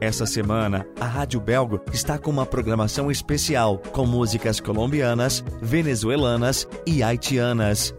Essa semana, a Rádio Belgo está com uma programação especial com músicas colombianas, venezuelanas e haitianas.